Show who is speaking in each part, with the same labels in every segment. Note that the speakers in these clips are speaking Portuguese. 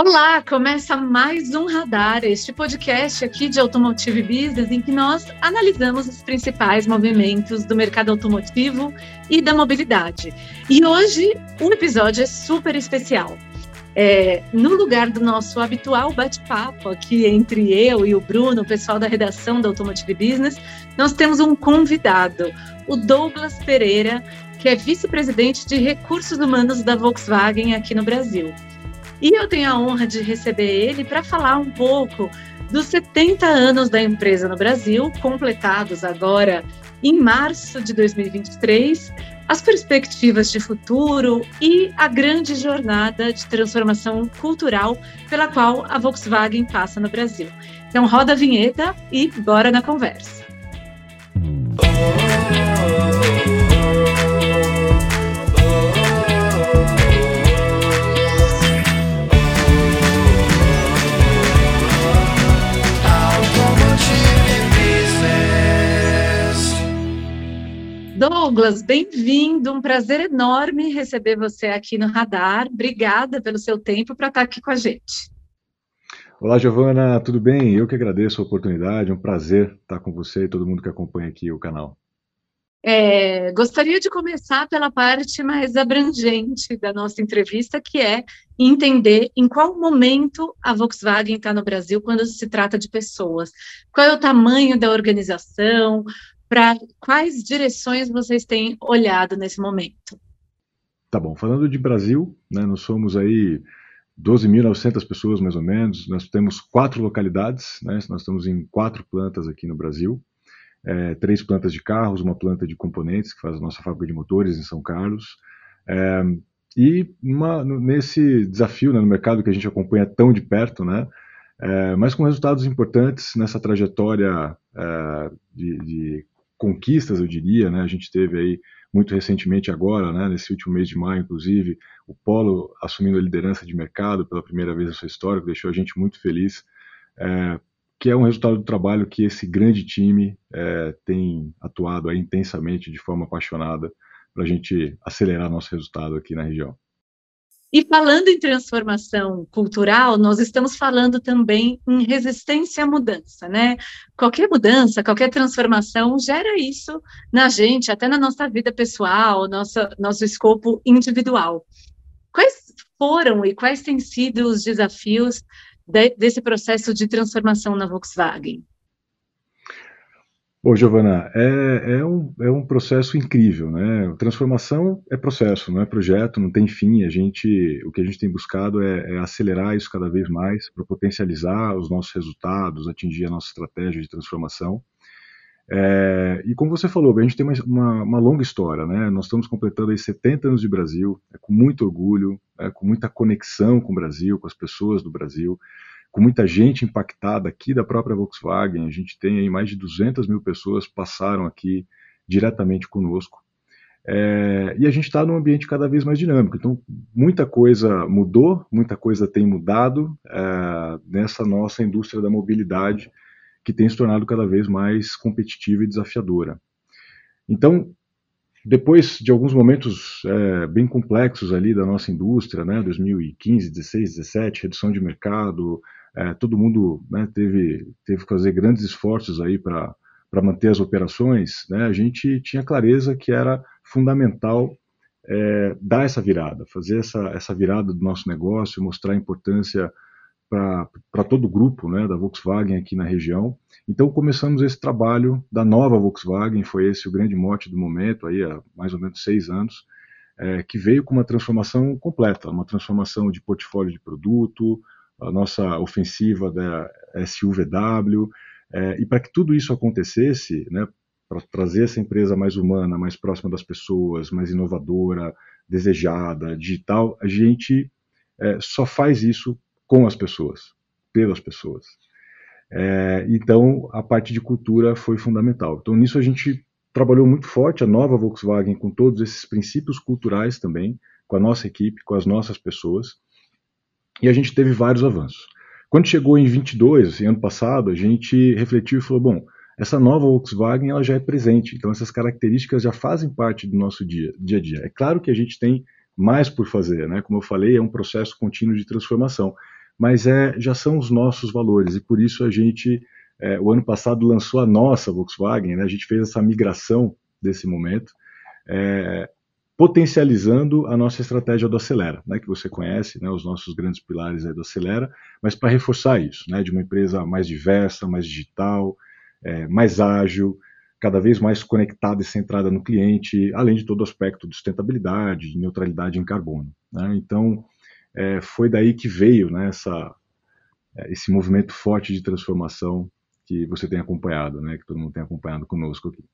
Speaker 1: Olá, começa mais um Radar, este podcast aqui de Automotive Business, em que nós analisamos os principais movimentos do mercado automotivo e da mobilidade. E hoje o episódio é super especial. É, no lugar do nosso habitual bate-papo aqui entre eu e o Bruno, o pessoal da redação da Automotive Business, nós temos um convidado, o Douglas Pereira, que é vice-presidente de recursos humanos da Volkswagen aqui no Brasil. E eu tenho a honra de receber ele para falar um pouco dos 70 anos da empresa no Brasil, completados agora em março de 2023, as perspectivas de futuro e a grande jornada de transformação cultural pela qual a Volkswagen passa no Brasil. Então, roda a vinheta e bora na conversa. Douglas, bem-vindo. Um prazer enorme receber você aqui no Radar. Obrigada pelo seu tempo para estar aqui com a gente.
Speaker 2: Olá, Giovana, tudo bem? Eu que agradeço a oportunidade, é um prazer estar com você e todo mundo que acompanha aqui o canal.
Speaker 1: É, gostaria de começar pela parte mais abrangente da nossa entrevista, que é entender em qual momento a Volkswagen está no Brasil quando se trata de pessoas. Qual é o tamanho da organização? Para quais direções vocês têm olhado nesse momento?
Speaker 2: Tá bom, falando de Brasil, né, nós somos aí 12.900 pessoas mais ou menos, nós temos quatro localidades, né, nós estamos em quatro plantas aqui no Brasil, é, três plantas de carros, uma planta de componentes, que faz a nossa fábrica de motores em São Carlos, é, e uma, nesse desafio né, no mercado que a gente acompanha tão de perto, né, é, mas com resultados importantes nessa trajetória é, de, de, conquistas, eu diria, né? A gente teve aí muito recentemente agora, né, nesse último mês de maio, inclusive, o Polo assumindo a liderança de mercado pela primeira vez na sua história, que deixou a gente muito feliz, é, que é um resultado do trabalho que esse grande time é, tem atuado aí intensamente, de forma apaixonada, para a gente acelerar nosso resultado aqui na região.
Speaker 1: E falando em transformação cultural, nós estamos falando também em resistência à mudança, né? Qualquer mudança, qualquer transformação gera isso na gente, até na nossa vida pessoal, nossa, nosso escopo individual. Quais foram e quais têm sido os desafios de, desse processo de transformação na Volkswagen?
Speaker 2: Bom, Giovana, é, é, um, é um processo incrível, né? Transformação é processo, não é projeto, não tem fim. A gente, o que a gente tem buscado é, é acelerar isso cada vez mais para potencializar os nossos resultados, atingir a nossa estratégia de transformação. É, e como você falou, a gente tem uma, uma, uma, longa história, né? Nós estamos completando aí 70 anos de Brasil, é, com muito orgulho, é, com muita conexão com o Brasil, com as pessoas do Brasil com muita gente impactada aqui da própria Volkswagen. A gente tem aí mais de 200 mil pessoas passaram aqui diretamente conosco. É, e a gente está num ambiente cada vez mais dinâmico. Então, muita coisa mudou, muita coisa tem mudado é, nessa nossa indústria da mobilidade, que tem se tornado cada vez mais competitiva e desafiadora. Então, depois de alguns momentos é, bem complexos ali da nossa indústria, né, 2015, 16, 17, redução de mercado, é, todo mundo né, teve, teve que fazer grandes esforços aí para manter as operações, né, a gente tinha clareza que era fundamental é, dar essa virada, fazer essa, essa virada do nosso negócio, mostrar a importância para todo o grupo né, da Volkswagen aqui na região. Então começamos esse trabalho da nova Volkswagen, foi esse o grande mote do momento, aí há mais ou menos seis anos, é, que veio com uma transformação completa, uma transformação de portfólio de produto, a nossa ofensiva da SUVW, é, e para que tudo isso acontecesse, né, para trazer essa empresa mais humana, mais próxima das pessoas, mais inovadora, desejada, digital, a gente é, só faz isso com as pessoas, pelas pessoas. É, então, a parte de cultura foi fundamental. Então, nisso a gente trabalhou muito forte, a nova Volkswagen, com todos esses princípios culturais também, com a nossa equipe, com as nossas pessoas, e a gente teve vários avanços. Quando chegou em 22, assim, ano passado, a gente refletiu e falou, bom, essa nova Volkswagen ela já é presente, então essas características já fazem parte do nosso dia, dia a dia. É claro que a gente tem mais por fazer, né? Como eu falei, é um processo contínuo de transformação, mas é, já são os nossos valores e por isso a gente, é, o ano passado lançou a nossa Volkswagen, né, a gente fez essa migração desse momento, é, potencializando a nossa estratégia do Acelera, né, que você conhece, né, os nossos grandes pilares do Acelera, mas para reforçar isso, né, de uma empresa mais diversa, mais digital, é, mais ágil, cada vez mais conectada e centrada no cliente, além de todo o aspecto de sustentabilidade, de neutralidade em carbono. Né? Então, é, foi daí que veio né, essa, é, esse movimento forte de transformação que você tem acompanhado, né, que todo mundo tem acompanhado conosco aqui.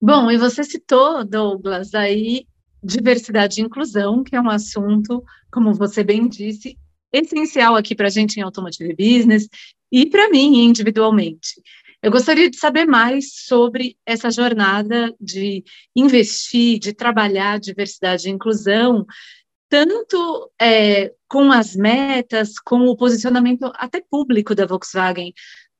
Speaker 1: Bom, e você citou, Douglas, aí diversidade e inclusão, que é um assunto, como você bem disse, essencial aqui para a gente em Automotive Business e para mim individualmente. Eu gostaria de saber mais sobre essa jornada de investir, de trabalhar diversidade e inclusão, tanto é, com as metas, com o posicionamento até público da Volkswagen,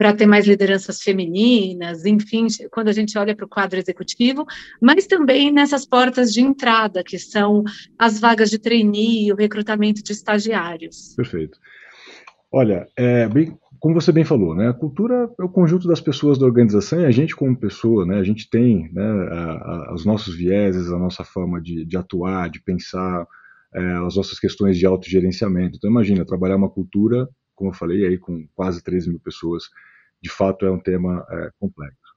Speaker 1: para ter mais lideranças femininas, enfim, quando a gente olha para o quadro executivo, mas também nessas portas de entrada, que são as vagas de trainee, o recrutamento de estagiários.
Speaker 2: Perfeito. Olha, é, bem, como você bem falou, né, a cultura é o conjunto das pessoas da organização e a gente como pessoa, né, a gente tem né, a, a, os nossos vieses, a nossa forma de, de atuar, de pensar, é, as nossas questões de autogerenciamento. Então imagina, trabalhar uma cultura, como eu falei, aí com quase 13 mil pessoas, de fato é um tema é, complexo.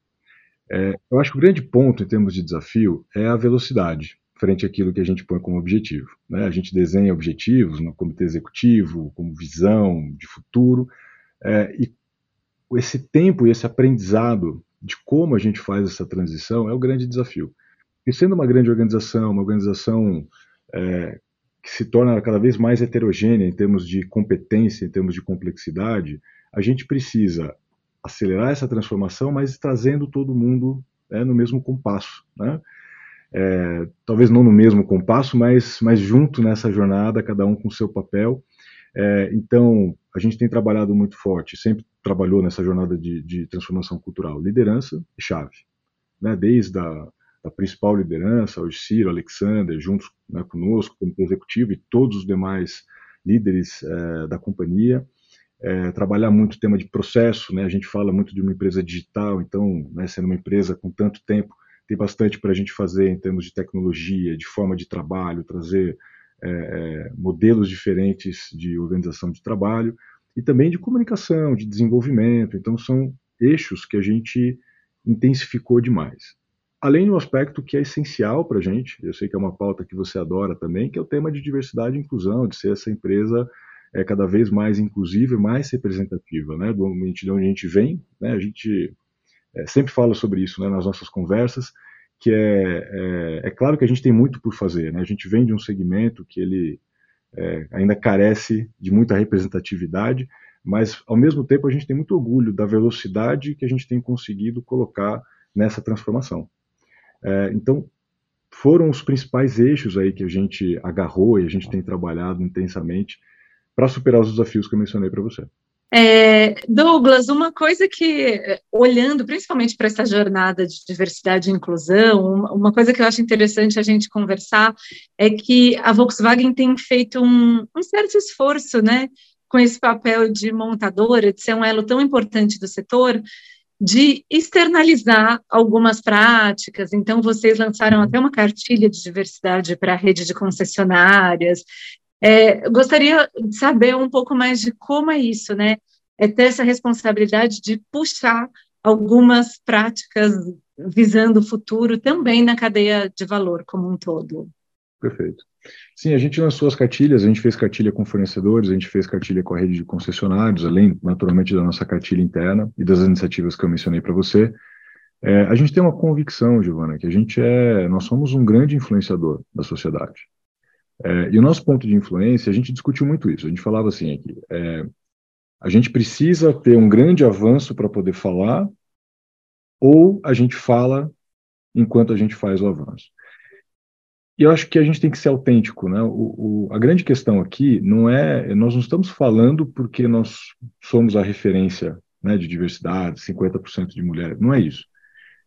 Speaker 2: É, eu acho que o grande ponto em termos de desafio é a velocidade frente àquilo que a gente põe como objetivo. Né? A gente desenha objetivos no comitê executivo, como visão de futuro, é, e esse tempo e esse aprendizado de como a gente faz essa transição é o grande desafio. E sendo uma grande organização, uma organização é, que se torna cada vez mais heterogênea em termos de competência, em termos de complexidade, a gente precisa acelerar essa transformação, mas trazendo todo mundo é, no mesmo compasso. Né? é, talvez não no mesmo compasso, mas, mas junto nessa jornada, cada um com seu papel. É, então, a gente tem trabalhado muito forte, sempre trabalhou nessa jornada de, de transformação cultural. Liderança e chave. Né? Desde a da principal liderança, o Ciro, Alexander, juntos né, conosco, como executivo e todos os demais líderes é, da companhia. É, trabalhar muito o tema de processo, né? a gente fala muito de uma empresa digital, então, né, sendo uma empresa com tanto tempo, tem bastante para a gente fazer em termos de tecnologia, de forma de trabalho, trazer é, é, modelos diferentes de organização de trabalho e também de comunicação, de desenvolvimento. Então, são eixos que a gente intensificou demais. Além do aspecto que é essencial para a gente, eu sei que é uma pauta que você adora também, que é o tema de diversidade e inclusão, de ser essa empresa é, cada vez mais inclusiva e mais representativa, né, do ambiente de onde a gente vem. Né, a gente é, sempre falo sobre isso né, nas nossas conversas, que é, é, é, claro que a gente tem muito por fazer, né? A gente vem de um segmento que ele é, ainda carece de muita representatividade, mas ao mesmo tempo a gente tem muito orgulho da velocidade que a gente tem conseguido colocar nessa transformação. É, então foram os principais eixos aí que a gente agarrou e a gente tem trabalhado intensamente para superar os desafios que eu mencionei para você.
Speaker 1: É, Douglas, uma coisa que, olhando principalmente para essa jornada de diversidade e inclusão, uma coisa que eu acho interessante a gente conversar é que a Volkswagen tem feito um, um certo esforço, né, com esse papel de montadora, de ser um elo tão importante do setor, de externalizar algumas práticas. Então, vocês lançaram até uma cartilha de diversidade para a rede de concessionárias. É, gostaria de saber um pouco mais de como é isso, né? É ter essa responsabilidade de puxar algumas práticas visando o futuro também na cadeia de valor como um todo.
Speaker 2: Perfeito. Sim, a gente lançou as cartilhas, a gente fez cartilha com fornecedores, a gente fez cartilha com a rede de concessionários, além, naturalmente, da nossa cartilha interna e das iniciativas que eu mencionei para você. É, a gente tem uma convicção, Giovana, que a gente é, nós somos um grande influenciador da sociedade. É, e o nosso ponto de influência, a gente discutiu muito isso. A gente falava assim aqui: é, a gente precisa ter um grande avanço para poder falar, ou a gente fala enquanto a gente faz o avanço. E eu acho que a gente tem que ser autêntico, né? O, o, a grande questão aqui não é, nós não estamos falando porque nós somos a referência né, de diversidade, 50% de mulheres, não é isso.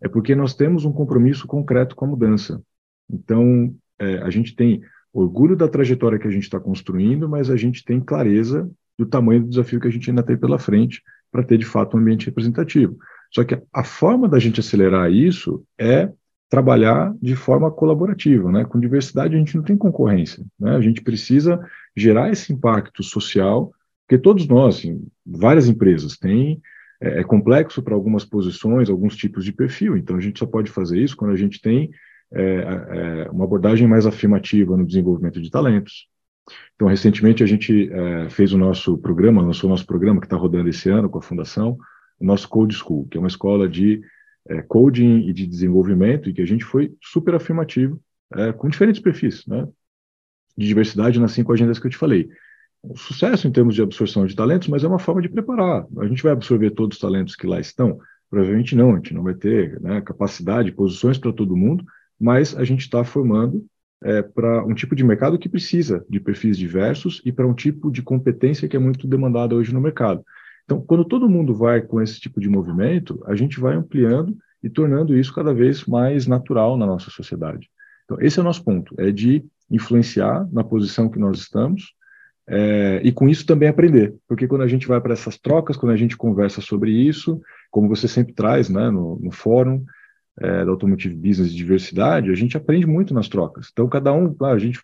Speaker 2: É porque nós temos um compromisso concreto com a mudança. Então, é, a gente tem orgulho da trajetória que a gente está construindo, mas a gente tem clareza do tamanho do desafio que a gente ainda tem pela frente para ter de fato um ambiente representativo. Só que a forma da gente acelerar isso é trabalhar de forma colaborativa, né? Com diversidade a gente não tem concorrência, né? A gente precisa gerar esse impacto social, porque todos nós, assim, várias empresas têm é, é complexo para algumas posições, alguns tipos de perfil. Então a gente só pode fazer isso quando a gente tem é, é, uma abordagem mais afirmativa no desenvolvimento de talentos. Então recentemente a gente é, fez o nosso programa, lançou o nosso programa que está rodando esse ano com a fundação, o nosso Code School, que é uma escola de é, coding e de desenvolvimento, e que a gente foi super afirmativo, é, com diferentes perfis, né? De diversidade nas cinco agendas que eu te falei. O sucesso em termos de absorção de talentos, mas é uma forma de preparar. A gente vai absorver todos os talentos que lá estão? Provavelmente não, a gente não vai ter né, capacidade, posições para todo mundo, mas a gente está formando é, para um tipo de mercado que precisa de perfis diversos e para um tipo de competência que é muito demandada hoje no mercado. Então, quando todo mundo vai com esse tipo de movimento, a gente vai ampliando e tornando isso cada vez mais natural na nossa sociedade. Então, esse é o nosso ponto, é de influenciar na posição que nós estamos é, e com isso também aprender, porque quando a gente vai para essas trocas, quando a gente conversa sobre isso, como você sempre traz né, no, no fórum é, da Automotive Business de Diversidade, a gente aprende muito nas trocas. Então, cada um, a gente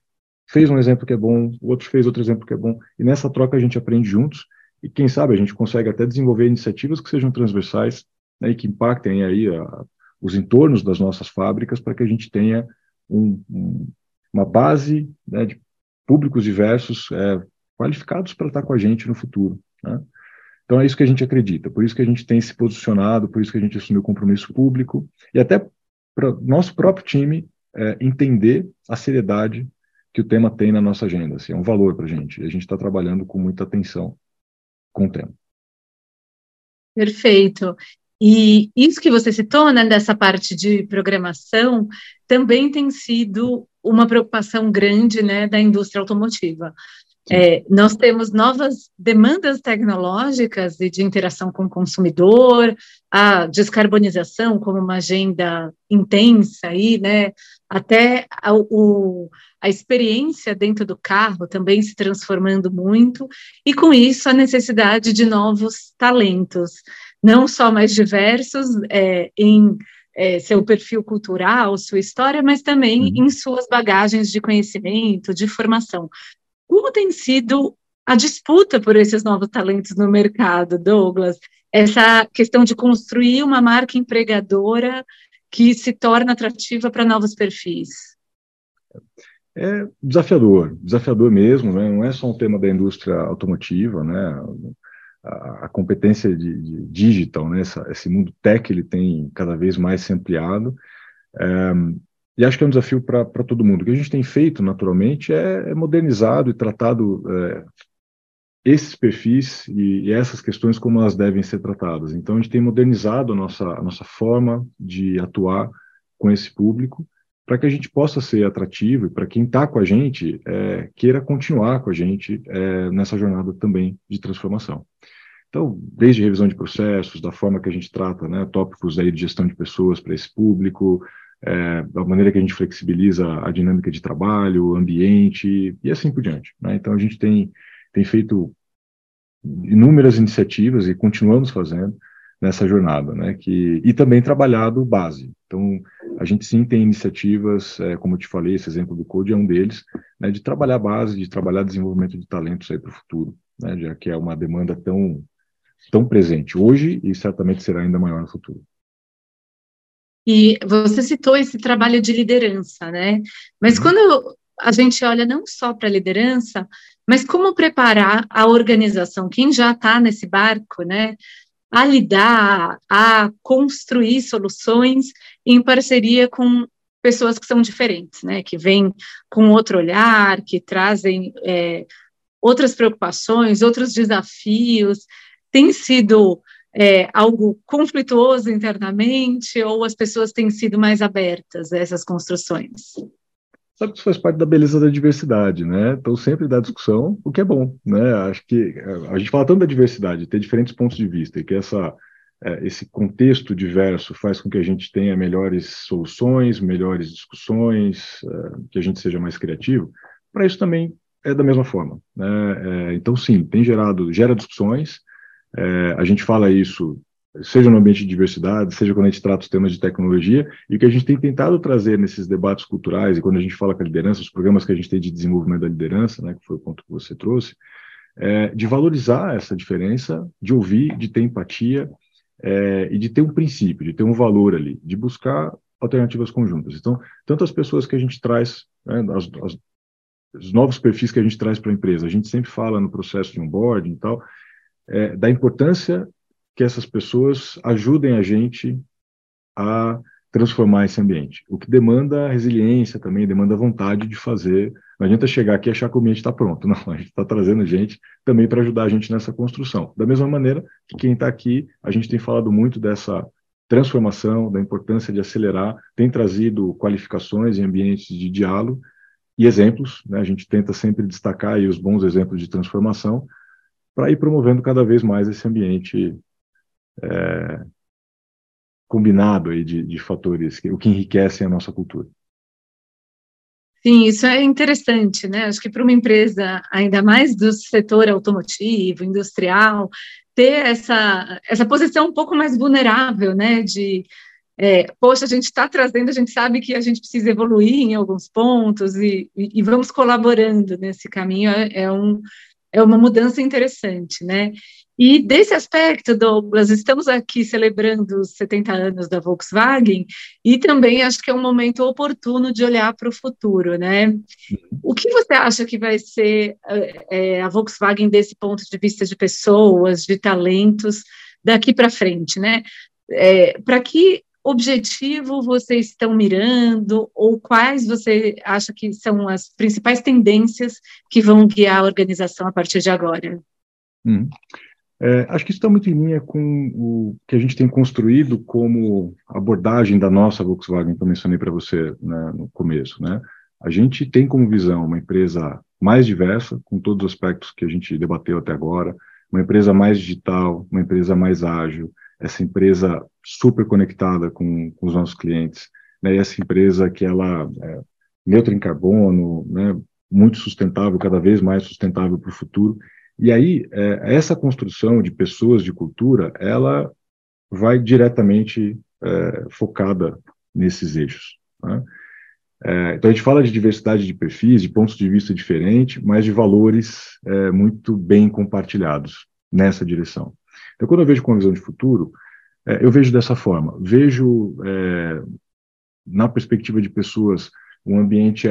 Speaker 2: fez um exemplo que é bom, o outro fez outro exemplo que é bom, e nessa troca a gente aprende juntos e quem sabe a gente consegue até desenvolver iniciativas que sejam transversais né, e que impactem aí a, os entornos das nossas fábricas para que a gente tenha um, um, uma base né, de públicos diversos é, qualificados para estar com a gente no futuro. Né? Então é isso que a gente acredita, por isso que a gente tem se posicionado, por isso que a gente assumiu o compromisso público e até para nosso próprio time é, entender a seriedade que o tema tem na nossa agenda. Assim, é um valor para a gente. E a gente está trabalhando com muita atenção com o tempo.
Speaker 1: Perfeito. E isso que você citou, né, dessa parte de programação, também tem sido uma preocupação grande, né, da indústria automotiva. É, nós temos novas demandas tecnológicas e de interação com o consumidor, a descarbonização como uma agenda intensa aí, né? Até a, o, a experiência dentro do carro também se transformando muito, e com isso a necessidade de novos talentos, não só mais diversos é, em é, seu perfil cultural, sua história, mas também uhum. em suas bagagens de conhecimento, de formação. Como tem sido a disputa por esses novos talentos no mercado, Douglas? Essa questão de construir uma marca empregadora que se torna atrativa para novos perfis.
Speaker 2: É desafiador, desafiador mesmo, né? não é só um tema da indústria automotiva, né? a, competência de, de, digital, né? Essa, esse mundo tech ele tem cada vez mais se ampliado, é, e acho que é um desafio para todo mundo. O que a gente tem feito, naturalmente, é, é modernizado e tratado é, esses perfis e, e, essas questões como elas devem ser tratadas. Então, a gente tem modernizado a nossa, a nossa forma de atuar com esse público para que a gente possa ser atrativo e para quem está com a gente é, queira continuar com a gente é, nessa jornada também de transformação. Então, desde revisão de processos, da forma que a gente trata né, tópicos aí de gestão de pessoas para esse público, é, da maneira que a gente flexibiliza a dinâmica de trabalho, ambiente e assim por diante. Né? Então, a gente tem, tem feito inúmeras iniciativas e continuamos fazendo nessa jornada, né? Que, e também trabalhado base. Então, a gente sim tem iniciativas, é, como eu te falei, esse exemplo do Code é um deles, né, de trabalhar base, de trabalhar desenvolvimento de talentos aí para o futuro, né, já que é uma demanda tão, tão presente hoje e certamente será ainda maior no futuro.
Speaker 1: E você citou esse trabalho de liderança, né? Mas uhum. quando a gente olha não só para a liderança, mas como preparar a organização, quem já está nesse barco, né? A lidar, a construir soluções em parceria com pessoas que são diferentes, né? Que vêm com outro olhar, que trazem é, outras preocupações, outros desafios. Tem sido é, algo conflituoso internamente ou as pessoas têm sido mais abertas a essas construções?
Speaker 2: Sabe que isso faz parte da beleza da diversidade, né? Então sempre dá discussão, o que é bom, né? Acho que é, a gente fala tanto da diversidade, ter diferentes pontos de vista e que essa é, esse contexto diverso faz com que a gente tenha melhores soluções, melhores discussões, é, que a gente seja mais criativo. Para isso também é da mesma forma. Né? Então, sim, tem gerado, gera discussões. É, a gente fala isso, seja no ambiente de diversidade, seja quando a gente trata os temas de tecnologia, e o que a gente tem tentado trazer nesses debates culturais, e quando a gente fala com a liderança, os programas que a gente tem de desenvolvimento da liderança, né, que foi o ponto que você trouxe, é, de valorizar essa diferença, de ouvir, de ter empatia, é, e de ter um princípio, de ter um valor ali, de buscar alternativas conjuntas. Então, tanto as pessoas que a gente traz, né, as, as, os novos perfis que a gente traz para a empresa, a gente sempre fala no processo de onboarding e tal, é, da importância que essas pessoas ajudem a gente a transformar esse ambiente, o que demanda resiliência também, demanda vontade de fazer. Não adianta chegar aqui e achar que o ambiente está pronto, não, a gente está trazendo gente também para ajudar a gente nessa construção. Da mesma maneira que quem está aqui, a gente tem falado muito dessa transformação, da importância de acelerar, tem trazido qualificações em ambientes de diálogo e exemplos, né? a gente tenta sempre destacar os bons exemplos de transformação para ir promovendo cada vez mais esse ambiente é, combinado aí de, de fatores, o que enriquecem a nossa cultura.
Speaker 1: Sim, isso é interessante, né? Acho que para uma empresa, ainda mais do setor automotivo, industrial, ter essa, essa posição um pouco mais vulnerável, né? De, é, poxa, a gente está trazendo, a gente sabe que a gente precisa evoluir em alguns pontos e, e, e vamos colaborando nesse caminho, é, é, um, é uma mudança interessante, né? E desse aspecto, Douglas, estamos aqui celebrando os 70 anos da Volkswagen e também acho que é um momento oportuno de olhar para o futuro, né? O que você acha que vai ser é, a Volkswagen desse ponto de vista de pessoas, de talentos, daqui para frente, né? É, para que objetivo vocês estão mirando ou quais você acha que são as principais tendências que vão guiar a organização a partir de agora?
Speaker 2: Hum. É, acho que isso está muito em linha com o que a gente tem construído como abordagem da nossa Volkswagen, que eu mencionei para você né, no começo. Né? A gente tem como visão uma empresa mais diversa, com todos os aspectos que a gente debateu até agora, uma empresa mais digital, uma empresa mais ágil, essa empresa super conectada com, com os nossos clientes, né? essa empresa que ela é neutra em carbono, né? muito sustentável, cada vez mais sustentável para o futuro, e aí, é, essa construção de pessoas de cultura, ela vai diretamente é, focada nesses eixos. Né? É, então, a gente fala de diversidade de perfis, de pontos de vista diferentes, mas de valores é, muito bem compartilhados nessa direção. Então, quando eu vejo com uma visão de futuro, é, eu vejo dessa forma. Vejo, é, na perspectiva de pessoas, um ambiente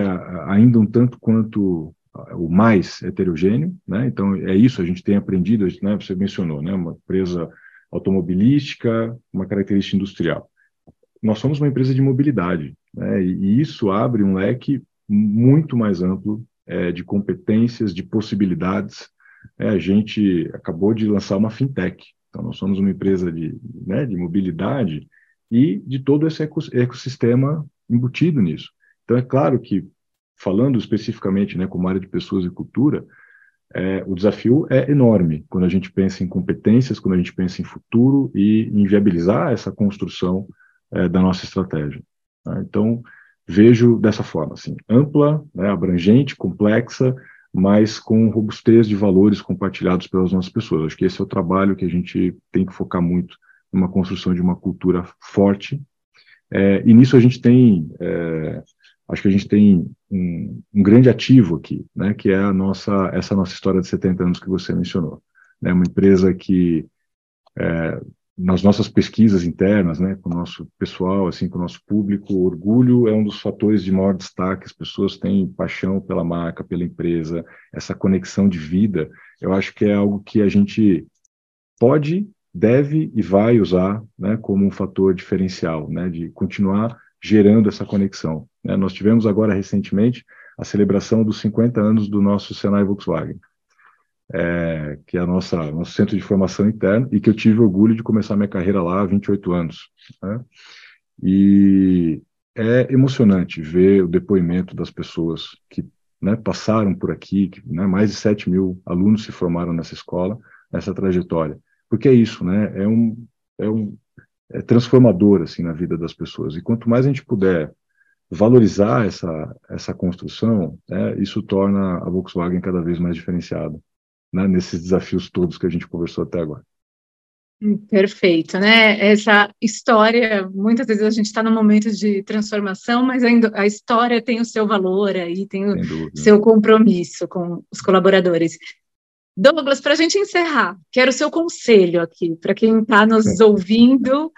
Speaker 2: ainda um tanto quanto o mais heterogêneo, né? Então é isso a gente tem aprendido, né? Você mencionou, né? Uma empresa automobilística, uma característica industrial. Nós somos uma empresa de mobilidade, né? E, isso abre um leque muito mais amplo é, de competências, de possibilidades. É, a gente acabou de lançar uma fintech, então nós somos uma empresa de, né, de mobilidade e de todo esse ecossistema embutido nisso. Então é claro que falando especificamente né, como área de pessoas e cultura, é, o desafio é enorme quando a gente pensa em competências, quando a gente pensa em futuro e em viabilizar essa construção é, da nossa estratégia. Tá? Então, vejo dessa forma, assim, ampla, né, abrangente, complexa, mas com robustez de valores compartilhados pelas nossas pessoas. Acho que esse é o trabalho que a gente tem que focar muito numa construção de uma cultura forte. É, e nisso a gente tem é, acho que a gente tem um, um, grande ativo aqui, né, que é a nossa, essa nossa história de 70 anos que você mencionou. Né, uma empresa que, é, nas nossas pesquisas internas, né, com o nosso pessoal, assim, com o nosso público, o orgulho é um dos fatores de maior destaque, as pessoas têm paixão pela marca, pela empresa, essa conexão de vida, eu acho que é algo que a gente pode, deve e vai usar né, como um fator diferencial, né, de continuar gerando essa conexão. Né? Nós tivemos agora recentemente a celebração dos 50 anos do nosso Senai Volkswagen, é, que é nossa nosso centro de formação interna e que eu tive orgulho de começar minha carreira lá há 28 anos. Né? E é emocionante ver o depoimento das pessoas que né, passaram por aqui, que, né, mais de 7 mil alunos se formaram nessa escola, nessa trajetória. Porque é isso, né? É um, é um, é transformador assim na vida das pessoas. E quanto mais a gente puder valorizar essa, essa construção, né, isso torna a Volkswagen cada vez mais diferenciada né, nesses desafios todos que a gente conversou até agora.
Speaker 1: Perfeito, né? Essa história, muitas vezes a gente está num momento de transformação, mas ainda a história tem o seu valor aí, tem o seu compromisso com os colaboradores. Douglas, para a gente encerrar, quero o seu conselho aqui, para quem está nos ouvindo.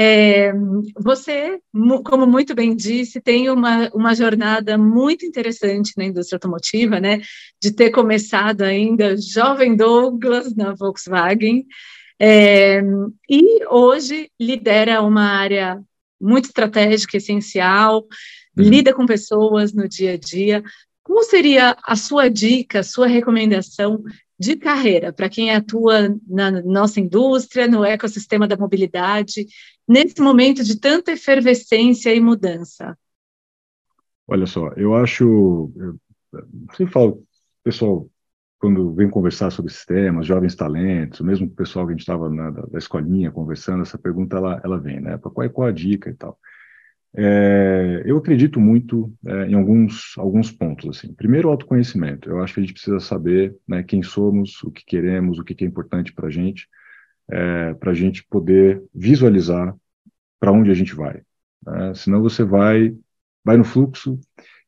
Speaker 1: É, você, como muito bem disse, tem uma, uma jornada muito interessante na indústria automotiva, né? De ter começado ainda jovem Douglas na Volkswagen. É, e hoje lidera uma área muito estratégica, essencial, uhum. lida com pessoas no dia a dia. Qual seria a sua dica, a sua recomendação de carreira para quem atua na nossa indústria, no ecossistema da mobilidade, nesse momento de tanta efervescência e mudança?
Speaker 2: Olha só, eu acho, eu sempre falo, pessoal, quando vem conversar sobre sistemas, jovens talentos, mesmo o pessoal que a gente estava da, da escolinha conversando, essa pergunta ela, ela vem, né? Qual é, qual é a dica e tal? É, eu acredito muito é, em alguns, alguns pontos. Assim. Primeiro, o autoconhecimento. Eu acho que a gente precisa saber né, quem somos, o que queremos, o que, é importante para a gente, é, para a gente poder visualizar para onde a gente vai. Né? Senão você vai, vai no fluxo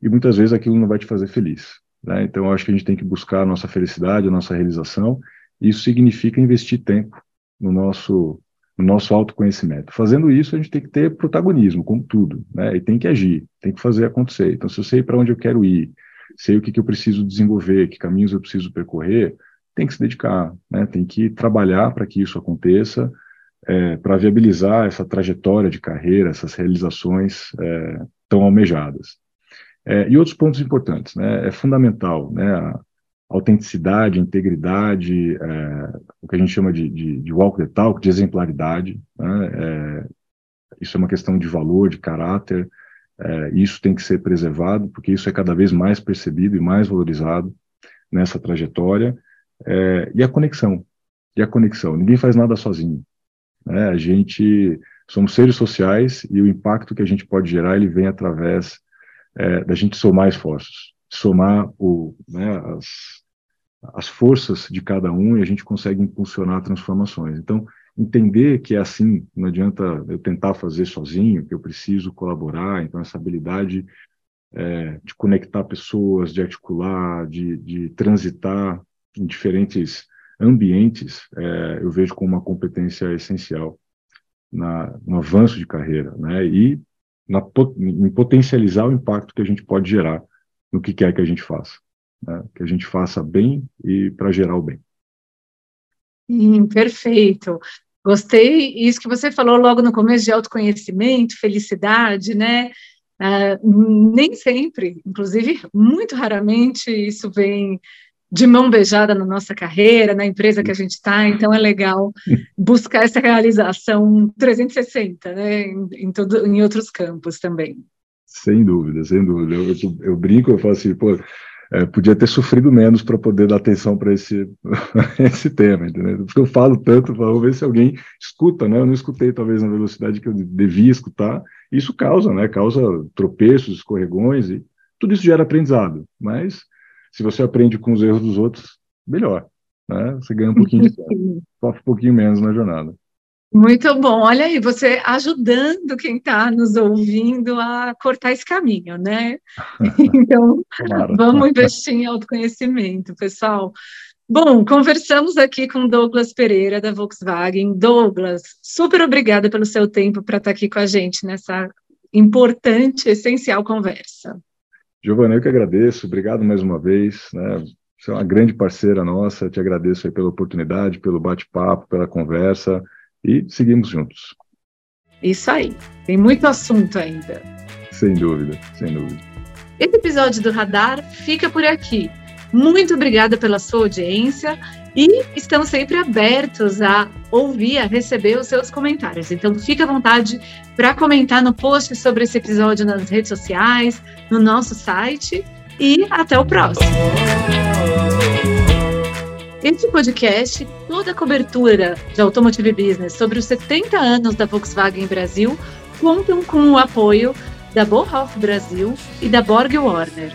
Speaker 2: e muitas vezes aquilo não vai te fazer feliz. Né? Então, eu acho que a gente tem que buscar a nossa felicidade, a nossa realização, e isso significa investir tempo no nosso, no nosso autoconhecimento. Fazendo isso, a gente tem que ter protagonismo, como tudo, né? e tem que agir, tem que fazer acontecer. Então, se eu sei para onde eu quero ir, sei o que, que eu preciso desenvolver, que caminhos eu preciso percorrer, tem que se dedicar, né? tem que trabalhar para que isso aconteça, é, para viabilizar essa trajetória de carreira, essas realizações é, tão almejadas. É, e outros pontos importantes, né? É fundamental, né? A autenticidade, integridade, é, o que a gente chama de, de, de, walk the talk, de exemplaridade, né? É, isso é uma questão de valor, de caráter, é, isso tem que ser preservado, porque isso é cada vez mais percebido e mais valorizado nessa trajetória, é, e a conexão, e a conexão, ninguém faz nada sozinho, né? A gente, somos seres sociais, e o impacto que a gente pode gerar, ele vem através é, da gente somar esforços, somar o, né, as, as forças de cada um e a gente consegue impulsionar transformações. Então, entender que é assim, não adianta eu tentar fazer sozinho, que eu preciso colaborar, então essa habilidade é, de conectar pessoas, de articular, de, de transitar em diferentes ambientes, é, eu vejo como uma competência essencial na, no avanço de carreira, né? E na, em potencializar o impacto que a gente pode gerar no que quer que a gente faça. Né? Que a gente faça bem e para gerar o bem.
Speaker 1: Hum, perfeito. Gostei isso que você falou logo no começo de autoconhecimento, felicidade, né? Uh, nem sempre, inclusive muito raramente, isso vem de mão beijada na nossa carreira, na empresa que a gente está, então é legal buscar essa realização 360, né, em, em, todo, em outros campos também.
Speaker 2: Sem dúvida, sem dúvida. Eu, eu, eu brinco, eu falo assim, pô, é, podia ter sofrido menos para poder dar atenção para esse, esse tema, entendeu? Porque eu falo tanto, vamos ver se alguém escuta, né? Eu não escutei talvez na velocidade que eu devia escutar. Isso causa, né? Causa tropeços, escorregões e tudo isso gera aprendizado, mas se você aprende com os erros dos outros, melhor. Né? Você ganha um pouquinho de tempo, sofre um pouquinho menos na jornada.
Speaker 1: Muito bom. Olha aí, você ajudando quem está nos ouvindo a cortar esse caminho, né? Então, vamos investir em autoconhecimento, pessoal. Bom, conversamos aqui com Douglas Pereira, da Volkswagen. Douglas, super obrigada pelo seu tempo para estar tá aqui com a gente nessa importante, essencial conversa.
Speaker 2: Giovana, eu que agradeço, obrigado mais uma vez, né? Você é uma grande parceira nossa, te agradeço aí pela oportunidade, pelo bate-papo, pela conversa e seguimos juntos.
Speaker 1: Isso aí, tem muito assunto ainda.
Speaker 2: Sem dúvida, sem dúvida.
Speaker 1: Esse episódio do Radar fica por aqui. Muito obrigada pela sua audiência e estamos sempre abertos a ouvir, a receber os seus comentários. Então, fique à vontade para comentar no post sobre esse episódio nas redes sociais, no nosso site e até o próximo. Este podcast, toda a cobertura de Automotive Business sobre os 70 anos da Volkswagen Brasil, contam com o apoio da Bauhaus Brasil e da Borg Warner.